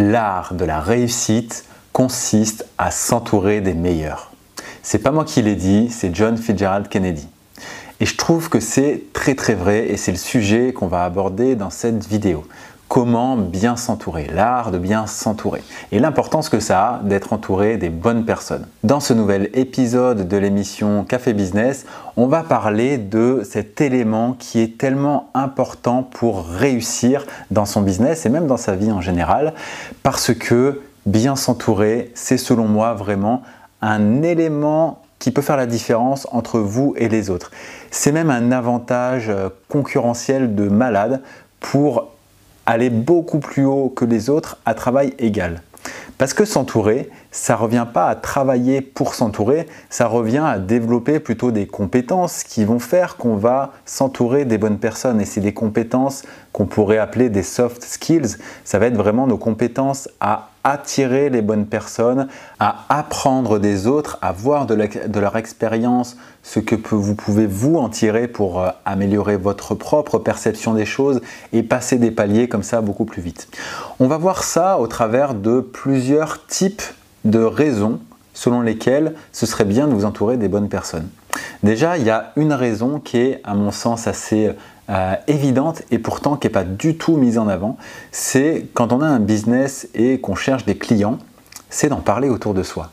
L'art de la réussite consiste à s'entourer des meilleurs. C'est pas moi qui l'ai dit, c'est John Fitzgerald Kennedy. Et je trouve que c'est très très vrai et c'est le sujet qu'on va aborder dans cette vidéo. Comment bien s'entourer, l'art de bien s'entourer et l'importance que ça a d'être entouré des bonnes personnes. Dans ce nouvel épisode de l'émission Café Business, on va parler de cet élément qui est tellement important pour réussir dans son business et même dans sa vie en général parce que bien s'entourer, c'est selon moi vraiment un élément qui peut faire la différence entre vous et les autres. C'est même un avantage euh, concurrentiel de malade pour aller beaucoup plus haut que les autres à travail égal. Parce que s'entourer, ça revient pas à travailler pour s'entourer, ça revient à développer plutôt des compétences qui vont faire qu'on va s'entourer des bonnes personnes. Et c'est des compétences qu'on pourrait appeler des soft skills. Ça va être vraiment nos compétences à attirer les bonnes personnes, à apprendre des autres, à voir de, leur expérience ce que vous pouvez vous en tirer pour euh, améliorer votre propre perception des choses et passer des paliers comme ça beaucoup plus vite. On va voir ça au travers de plusieurs types de raisons selon lesquelles ce serait bien de vous entourer des bonnes personnes. Déjà, il y a une raison qui est, à mon sens, assez euh, évidente et pourtant qui n'est pas du tout mise en avant, c'est quand on a un business et qu'on cherche des clients, c'est d'en parler autour de soi.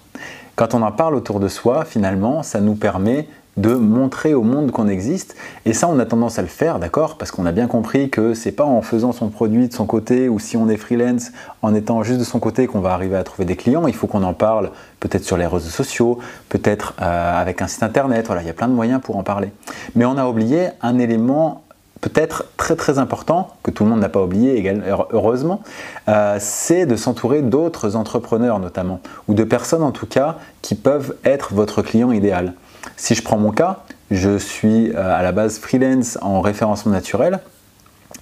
Quand on en parle autour de soi, finalement, ça nous permet de montrer au monde qu'on existe. Et ça, on a tendance à le faire, d'accord? Parce qu'on a bien compris que c'est pas en faisant son produit de son côté ou si on est freelance, en étant juste de son côté qu'on va arriver à trouver des clients. Il faut qu'on en parle peut-être sur les réseaux sociaux, peut-être euh, avec un site internet. Il y a plein de moyens pour en parler. Mais on a oublié un élément peut-être très très important, que tout le monde n'a pas oublié heureusement, euh, c'est de s'entourer d'autres entrepreneurs notamment, ou de personnes en tout cas qui peuvent être votre client idéal. Si je prends mon cas, je suis euh, à la base freelance en référencement naturel,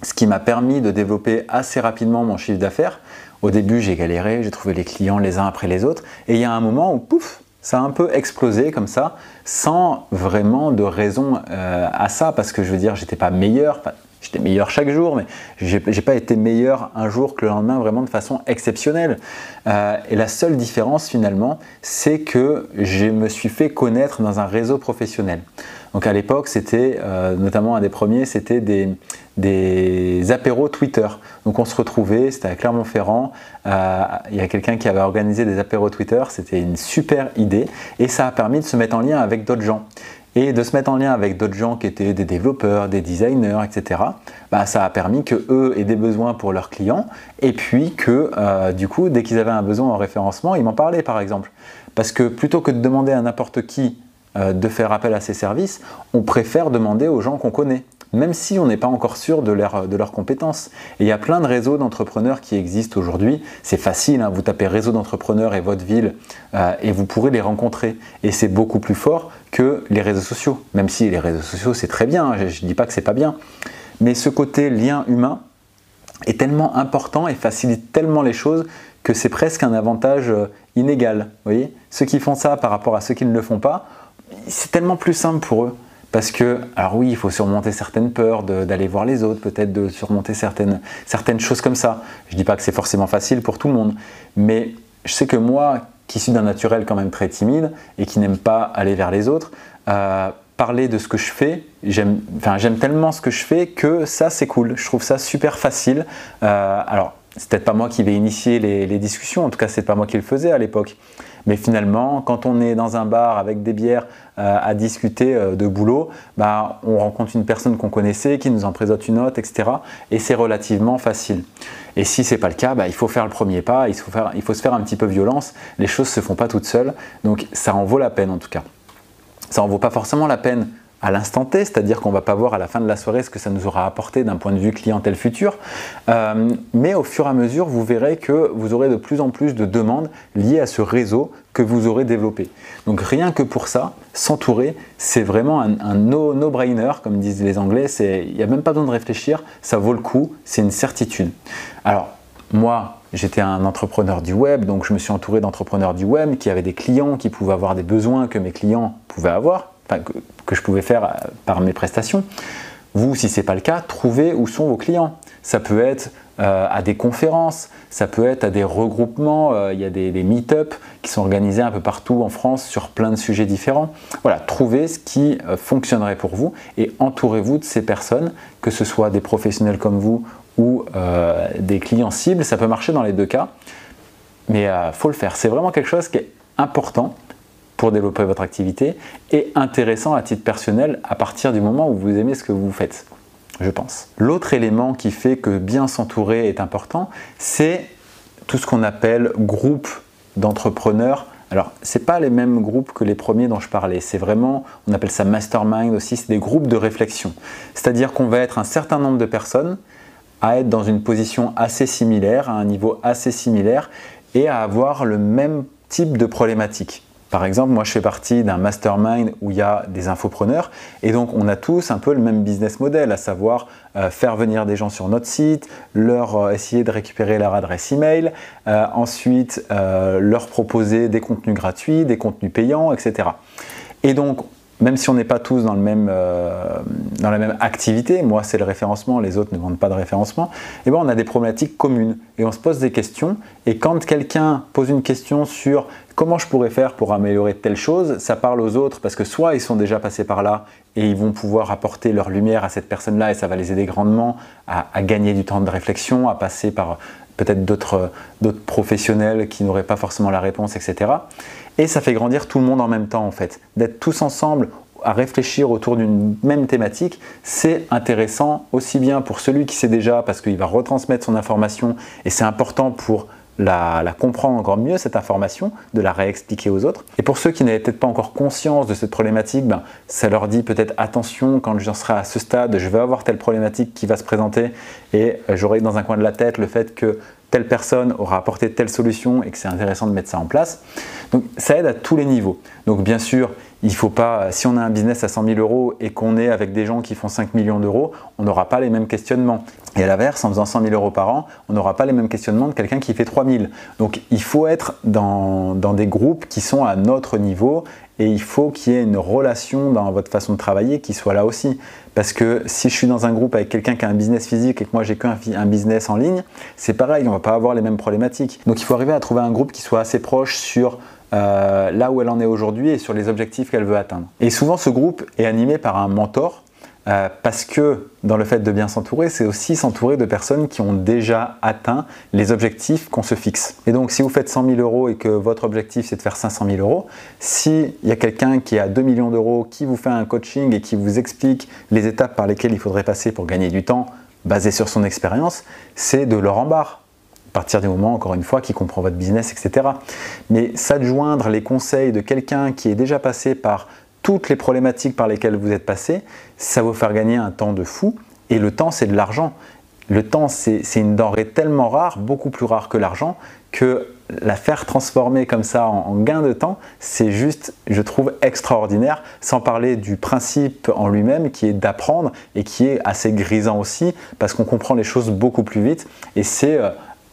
ce qui m'a permis de développer assez rapidement mon chiffre d'affaires. Au début, j'ai galéré, j'ai trouvé les clients les uns après les autres, et il y a un moment où, pouf, ça a un peu explosé comme ça, sans vraiment de raison euh, à ça, parce que je veux dire, j'étais pas meilleur, j'étais meilleur chaque jour, mais j'ai pas été meilleur un jour que le lendemain vraiment de façon exceptionnelle. Euh, et la seule différence finalement, c'est que je me suis fait connaître dans un réseau professionnel. Donc à l'époque, c'était euh, notamment un des premiers, c'était des, apéros Twitter. Donc on se retrouvait, c'était à Clermont-Ferrand, euh, il y a quelqu'un qui avait organisé des apéros Twitter, c'était une super idée et ça a permis de se mettre en lien avec d'autres gens. Et de se mettre en lien avec d'autres gens qui étaient des développeurs, des designers, etc. Bah, ça a permis que eux aient des besoins pour leurs clients et puis que euh, du coup, dès qu'ils avaient un besoin en référencement, ils m'en parlaient par exemple. Parce que plutôt que de demander à n'importe qui euh, de faire appel à ces services, on préfère demander aux gens qu'on connaît même si on n'est pas encore sûr de, leurs compétences. Et il y a plein de réseaux d'entrepreneurs qui existent aujourd'hui. C'est facile, hein, vous tapez réseau d'entrepreneurs et votre ville euh, et vous pourrez les rencontrer. Et c'est beaucoup plus fort que les réseaux sociaux. Même si les réseaux sociaux c'est très bien, hein, je ne dis pas que c'est pas bien. Mais ce côté lien humain est tellement important et facilite tellement les choses que c'est presque un avantage euh, inégal. Vous voyez? Ceux qui font ça par rapport à ceux qui ne le font pas, c'est tellement plus simple pour eux. Parce que, alors oui, il faut surmonter certaines peurs d'aller voir les autres, peut-être de surmonter certaines, certaines choses comme ça. Je ne dis pas que c'est forcément facile pour tout le monde, mais je sais que moi, qui suis d'un naturel quand même très timide et qui n'aime pas aller vers les autres, euh, parler de ce que je fais, j'aime tellement ce que je fais que ça c'est cool, je trouve ça super facile. Euh, alors, c'est peut-être pas moi qui vais initier les, les discussions, en tout cas c'est pas moi qui le faisais à l'époque. Mais finalement, quand on est dans un bar avec des bières euh, à discuter euh, de boulot, bah, on rencontre une personne qu'on connaissait qui nous en présente une autre, etc. Et c'est relativement facile. Et si ce n'est pas le cas, bah, il faut faire le premier pas, il faut, faire, il faut se faire un petit peu violence. Les choses ne se font pas toutes seules. Donc ça en vaut la peine en tout cas. Ça en vaut pas forcément la peine à l'instant T, c'est-à-dire qu'on ne va pas voir à la fin de la soirée ce que ça nous aura apporté d'un point de vue clientèle future, euh, mais au fur et à mesure, vous verrez que vous aurez de plus en plus de demandes liées à ce réseau que vous aurez développé. Donc rien que pour ça, s'entourer, c'est vraiment un, no-brainer, comme disent les Anglais, il n'y a même pas besoin de réfléchir, ça vaut le coup, c'est une certitude. Alors, moi, j'étais un entrepreneur du web, donc je me suis entouré d'entrepreneurs du web qui avaient des clients, qui pouvaient avoir des besoins que mes clients pouvaient avoir, que, je pouvais faire euh, par mes prestations. Vous, si ce n'est pas le cas, trouvez où sont vos clients. Ça peut être euh, à des conférences, ça peut être à des regroupements, euh, il y a des, meet-up qui sont organisés un peu partout en France sur plein de sujets différents. Voilà, trouvez ce qui fonctionnerait pour vous et entourez-vous de ces personnes, que ce soit des professionnels comme vous ou des clients cibles, ça peut marcher dans les deux cas, mais il faut le faire. C'est vraiment quelque chose qui est important pour développer votre activité et intéressant à titre personnel à partir du moment où vous aimez ce que vous faites, je pense. L'autre élément qui fait que bien s'entourer est important, c'est tout ce qu'on appelle groupe d'entrepreneurs. Alors, ce pas les mêmes groupes que les premiers dont je parlais. C'est vraiment, on appelle ça mastermind aussi, c'est des groupes de réflexion. C'est-à-dire qu'on va être un certain nombre de personnes à être dans une position assez similaire, à un niveau assez similaire, et à avoir le même type de problématique. Par exemple, moi je fais partie d'un mastermind où il y a des infopreneurs et donc on a tous un peu le même business model, à savoir euh, faire venir des gens sur notre site, leur euh, essayer de récupérer leur adresse email, euh, ensuite leur proposer des contenus gratuits, des contenus payants, etc. Et donc même si on n'est pas tous dans, le même, dans la même activité, moi c'est le référencement, les autres ne vendent pas de référencement, et eh bien on a des problématiques communes et on se pose des questions. Et quand quelqu'un pose une question sur comment je pourrais faire pour améliorer telle chose, ça parle aux autres parce que soit ils sont déjà passés par là et ils vont pouvoir apporter leur lumière à cette personne-là et ça va les aider grandement à, gagner du temps de réflexion, à passer par peut-être d'autres professionnels qui n'auraient pas forcément la réponse, etc. Et ça fait grandir tout le monde en même temps en fait. D'être tous ensemble à réfléchir autour d'une même thématique, c'est intéressant aussi bien pour celui qui sait déjà parce qu'il va retransmettre son information et c'est important pour la, comprendre encore mieux, cette information, de la réexpliquer aux autres. Et pour ceux qui n'avaient peut-être pas encore conscience de cette problématique, ben, ça leur dit peut-être attention, quand j'en serai à ce stade, je vais avoir telle problématique qui va se présenter et euh, j'aurai dans un coin de la tête le fait que telle personne aura apporté telle solution et que c'est intéressant de mettre ça en place. Donc ça aide à tous les niveaux. Donc bien sûr, il faut pas, si on a un business à 100 000 euros et qu'on est avec des gens qui font 5 millions d'euros, on n'aura pas les mêmes questionnements. Et à l'inverse, en faisant 100 000 euros par an, on n'aura pas les mêmes questionnements de quelqu'un qui fait 3 000. Donc il faut être dans, dans des groupes qui sont à notre niveau et il faut qu'il y ait une relation dans votre façon de travailler qui soit là aussi. Parce que si je suis dans un groupe avec quelqu'un qui a un business physique et que moi j'ai qu'un un business en ligne, c'est pareil, on va pas avoir les mêmes problématiques. Donc il faut arriver à trouver un groupe qui soit assez proche sur euh, là où elle en est aujourd'hui et sur les objectifs qu'elle veut atteindre. Et souvent ce groupe est animé par un mentor euh, parce que dans le fait de bien s'entourer, c'est aussi s'entourer de personnes qui ont déjà atteint les objectifs qu'on se fixe. Et donc si vous faites 100 000 euros et que votre objectif c'est de faire 500 000 euros, s'il y a quelqu'un qui a 2 millions d'euros qui vous fait un coaching et qui vous explique les étapes par lesquelles il faudrait passer pour gagner du temps basé sur son expérience, c'est de leur en à partir du moment, encore une fois, qui comprend votre business, etc. Mais s'adjoindre les conseils de quelqu'un qui est déjà passé par toutes les problématiques par lesquelles vous êtes passé, ça va vous faire gagner un temps de fou. Et le temps, c'est de l'argent. Le temps, c'est une denrée tellement rare, beaucoup plus rare que l'argent, que la faire transformer comme ça en, gain de temps, c'est juste, je trouve, extraordinaire, sans parler du principe en lui-même qui est d'apprendre et qui est assez grisant aussi, parce qu'on comprend les choses beaucoup plus vite. Et c'est euh,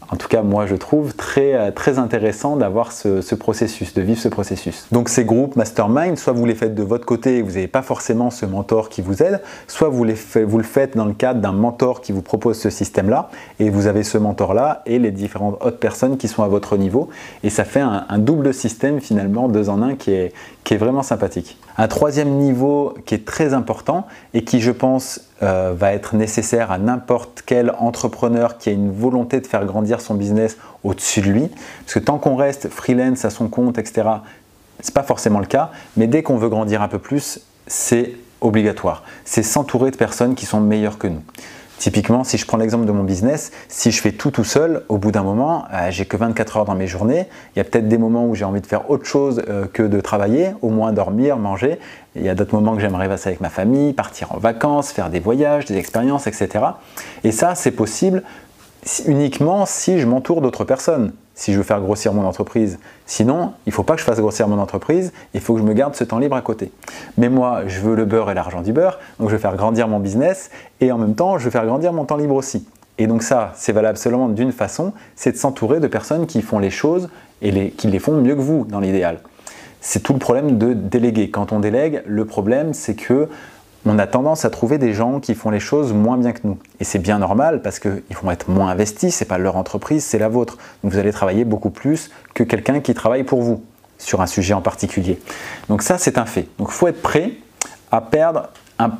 en tout cas moi je trouve très, euh, intéressant d'avoir ce, processus, de vivre ce processus. Donc ces groupes mastermind, soit vous les faites de votre côté et vous n'avez pas forcément ce mentor qui vous aide, soit vous le faites dans le cadre d'un mentor qui vous propose ce système-là et vous avez ce mentor-là et les différentes autres personnes qui sont à votre niveau et ça fait un, double système finalement, deux en un qui est, qui est vraiment sympathique. Un troisième niveau qui est très important et qui je pense euh, va être nécessaire à n'importe quel entrepreneur qui a une volonté de faire grandir son business au-dessus de lui. Parce que tant qu'on reste freelance à son compte, etc., c'est pas forcément le cas. Mais dès qu'on veut grandir un peu plus, c'est obligatoire. C'est s'entourer de personnes qui sont meilleures que nous. Typiquement, si je prends l'exemple de mon business, si je fais tout tout seul, au bout d'un moment, euh, j'ai que 24 heures dans mes journées. Il y a peut-être des moments où j'ai envie de faire autre chose euh, que de travailler, au moins dormir, manger. Il y a d'autres moments que j'aimerais passer avec ma famille, partir en vacances, faire des voyages, des expériences, etc. Et ça, c'est possible uniquement si je m'entoure d'autres personnes si je veux faire grossir mon entreprise. Sinon, il ne faut pas que je fasse grossir mon entreprise, il faut que je me garde ce temps libre à côté. Mais moi, je veux le beurre et l'argent du beurre, donc je veux faire grandir mon business et en même temps, je veux faire grandir mon temps libre aussi. Et donc ça, c'est valable seulement d'une façon, c'est de s'entourer de personnes qui font les choses et qui les font mieux que vous dans l'idéal. C'est tout le problème de déléguer. Quand on délègue, le problème c'est que on a tendance à trouver des gens qui font les choses moins bien que nous. Et c'est bien normal parce qu'ils vont être moins investis, c'est pas leur entreprise, c'est la vôtre. Donc vous allez travailler beaucoup plus que quelqu'un qui travaille pour vous sur un sujet en particulier. Donc ça, c'est un fait. Donc il faut être prêt à perdre un,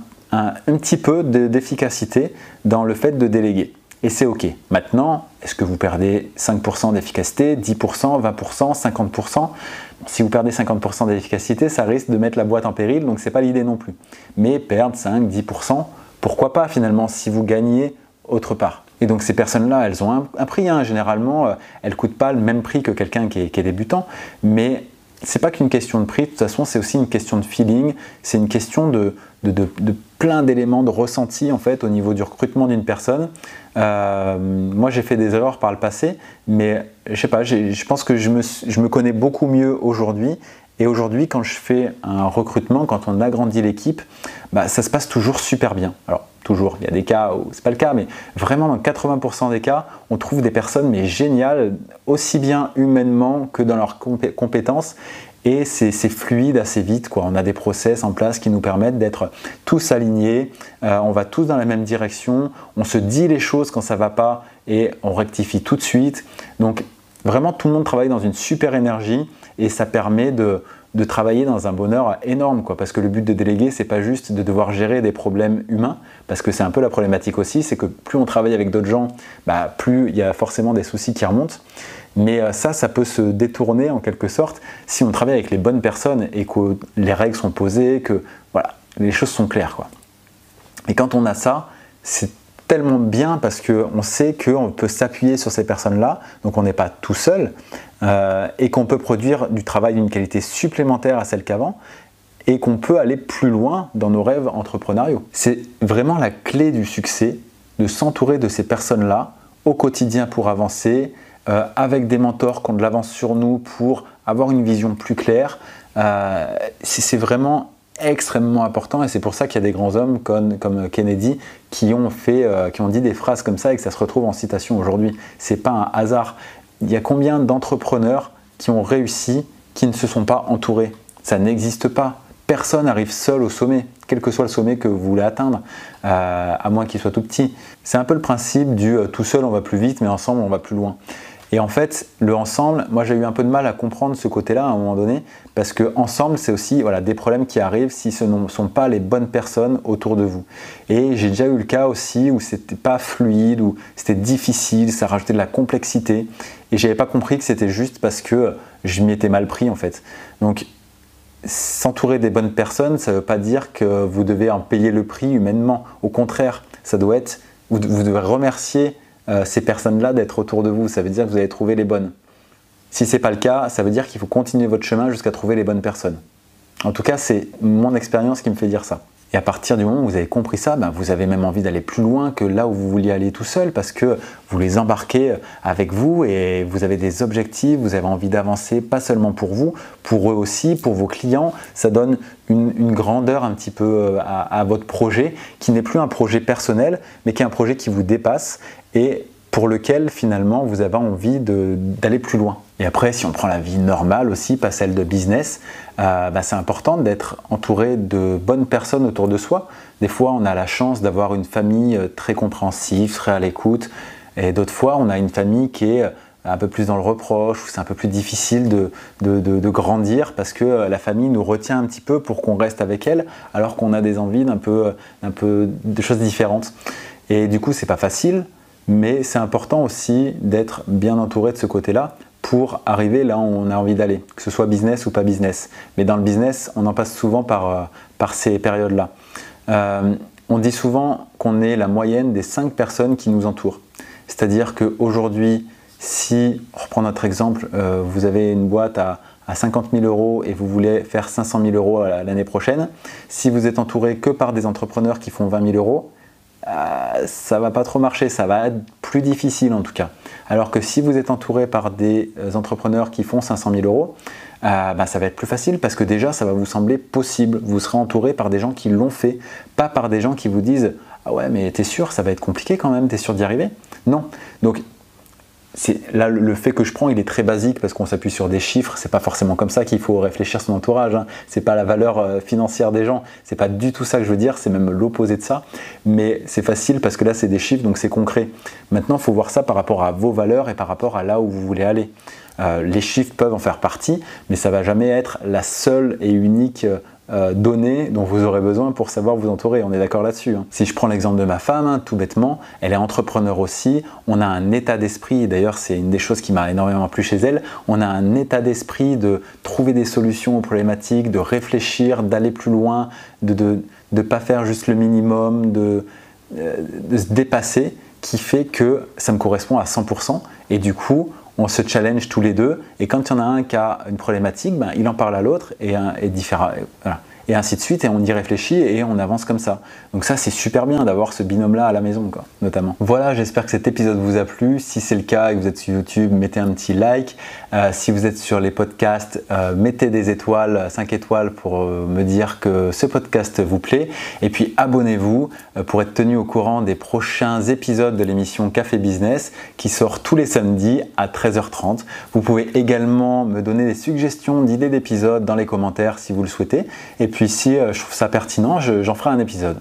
petit peu d'efficacité dans le fait de déléguer. Et c'est OK. Maintenant, est-ce que vous perdez 5% d'efficacité, 10%, 20%, 50% si vous perdez 50% d'efficacité, ça risque de mettre la boîte en péril, donc ce n'est pas l'idée non plus. Mais perdre 5, 10%, pourquoi pas finalement si vous gagnez autre part? Et donc ces personnes-là, elles ont un, prix. Hein. Généralement, euh, elles ne coûtent pas le même prix que quelqu'un qui, qui est, débutant, mais c'est pas qu'une question de prix. De toute façon, c'est aussi une question de feeling. C'est une question de, plein d'éléments de ressenti en fait au niveau du recrutement d'une personne. Euh, moi, j'ai fait des erreurs par le passé, mais je sais pas, je pense que je me connais beaucoup mieux aujourd'hui. Et aujourd'hui, quand je fais un recrutement, quand on agrandit l'équipe, bah, ça se passe toujours super bien. Alors, toujours, il y a des cas où c'est pas le cas, mais vraiment dans 80% des cas, on trouve des personnes mais géniales, aussi bien humainement que dans leurs compétences et c'est fluide assez vite. On a des process en place qui nous permettent d'être tous alignés, euh, on va tous dans la même direction, on se dit les choses quand ça va pas et on rectifie tout de suite. Donc vraiment tout le monde travaille dans une super énergie et ça permet de, de travailler dans un bonheur énorme, quoi, parce que le but de déléguer, c'est pas juste de devoir gérer des problèmes humains, parce que c'est un peu la problématique aussi, c'est que plus on travaille avec d'autres gens, bah, plus il y a forcément des soucis qui remontent. Mais euh, ça, ça peut se détourner en quelque sorte si on travaille avec les bonnes personnes et que les règles sont posées, que voilà, les choses sont claires. Quoi. Et quand on a ça, c'est tellement bien parce qu'on sait qu'on peut s'appuyer sur ces personnes-là, donc on n'est pas tout seul, euh, et qu'on peut produire du travail d'une qualité supplémentaire à celle qu'avant, et qu'on peut aller plus loin dans nos rêves entrepreneuriaux. C'est vraiment la clé du succès de s'entourer de ces personnes-là au quotidien pour avancer, euh, avec des mentors qui ont de l'avance sur nous pour avoir une vision plus claire. Euh, c'est vraiment extrêmement important et c'est pour ça qu'il y a des grands hommes comme, Kennedy qui ont, fait, euh, qui ont dit des phrases comme ça et que ça se retrouve en citation aujourd'hui. C'est pas un hasard. Il y a combien d'entrepreneurs qui ont réussi qui ne se sont pas entourés? Ça n'existe pas. Personne n'arrive seul au sommet, quel que soit le sommet que vous voulez atteindre, à moins qu'il soit tout petit. C'est un peu le principe du tout seul on va plus vite, mais ensemble on va plus loin. Et en fait, le ensemble, moi j'ai eu un peu de mal à comprendre ce côté-là à un moment donné, parce que ensemble, c'est aussi voilà, des problèmes qui arrivent si ce ne sont pas les bonnes personnes autour de vous. Et j'ai déjà eu le cas aussi où c'était pas fluide, où c'était difficile, ça rajoutait de la complexité, et j'avais pas compris que c'était juste parce que je m'y étais mal pris en fait. Donc s'entourer des bonnes personnes, ça ne veut pas dire que vous devez en payer le prix humainement. Au contraire, ça doit être, vous devez remercier euh, ces personnes-là d'être autour de vous. Ça veut dire que vous allez trouver les bonnes. Si ce n'est pas le cas, ça veut dire qu'il faut continuer votre chemin jusqu'à trouver les bonnes personnes. En tout cas, c'est mon expérience qui me fait dire ça. Et à partir du moment où vous avez compris ça, ben, vous avez même envie d'aller plus loin que là où vous vouliez aller tout seul parce que vous les embarquez avec vous et vous avez des objectifs, vous avez envie d'avancer, pas seulement pour vous, pour eux aussi, pour vos clients. Ça donne une, grandeur un petit peu euh, à votre projet qui n'est plus un projet personnel, mais qui est un projet qui vous dépasse et pour lequel finalement vous avez envie d'aller plus loin. Et après, si on prend la vie normale aussi, pas celle de business, euh, bah, c'est important d'être entouré de bonnes personnes autour de soi. Des fois, on a la chance d'avoir une famille euh, très compréhensive, très à l'écoute, et d'autres fois, on a une famille qui est euh, un peu plus dans le reproche, où c'est un peu plus difficile de, grandir parce que la famille nous retient un petit peu pour qu'on reste avec elle, alors qu'on a des envies d'un peu, peu de choses différentes. Et du coup, c'est pas facile mais c'est important aussi d'être bien entouré de ce côté-là pour arriver là où on a envie d'aller, que ce soit business ou pas business. Mais dans le business, on en passe souvent par, euh, ces périodes-là. Euh, on dit souvent qu'on est la moyenne des 5 personnes qui nous entourent. C'est-à-dire qu'aujourd'hui, si, on reprend notre exemple, euh, vous avez une boîte à, à 50 000 euros et vous voulez faire 500 000 euros l'année prochaine, si vous êtes entouré que par des entrepreneurs qui font 20 000 euros, euh, ça va pas trop marcher, ça va être plus difficile en tout cas. Alors que si vous êtes entouré par des euh, entrepreneurs qui font 500 000 euros, euh, bah, ça va être plus facile parce que déjà ça va vous sembler possible. Vous serez entouré par des gens qui l'ont fait, pas par des gens qui vous disent Ah ouais, mais t'es sûr, ça va être compliqué quand même, t'es sûr d'y arriver? Non. Donc là le fait que je prends il est très basique parce qu'on s'appuie sur des chiffres. C'est pas forcément comme ça qu'il faut réfléchir son entourage hein. c'est pas la valeur euh, financière des gens. C'est pas du tout ça que je veux dire. C'est même l'opposé de ça. Mais c'est facile parce que là c'est des chiffres donc c'est concret. Maintenant faut voir ça par rapport à vos valeurs et par rapport à là où vous voulez aller. Euh, les chiffres peuvent en faire partie mais ça va jamais être la seule et unique euh, données dont vous aurez besoin pour savoir vous entourer. On est d'accord là-dessus. Hein. Si je prends l'exemple de ma femme, hein, tout bêtement, elle est entrepreneur aussi. On a un état d'esprit, d'ailleurs c'est une des choses qui m'a énormément plu chez elle, on a un état d'esprit de trouver des solutions aux problématiques, de réfléchir, d'aller plus loin, de ne pas faire juste le minimum, de, euh, de se dépasser, qui fait que ça me correspond à 100%. Et du coup, on se challenge tous les deux, et quand il y en a un qui a une problématique, ben, il en parle à l'autre, et, et, différent, et ainsi de suite, et on y réfléchit et on avance comme ça. Donc ça, c'est super bien d'avoir ce binôme-là à la maison, quoi, notamment. Voilà, j'espère que cet épisode vous a plu. Si c'est le cas et que vous êtes sur YouTube, mettez un petit like. Euh, si vous êtes sur les podcasts, euh, mettez des étoiles, 5 étoiles pour euh, me dire que ce podcast vous plaît. Et puis abonnez-vous pour être tenu au courant des prochains épisodes de l'émission Café Business qui sort tous les samedis à 13h30. Vous pouvez également me donner des suggestions d'idées d'épisodes dans les commentaires si vous le souhaitez. Puis si euh, je trouve ça pertinent, j'en ferai un épisode.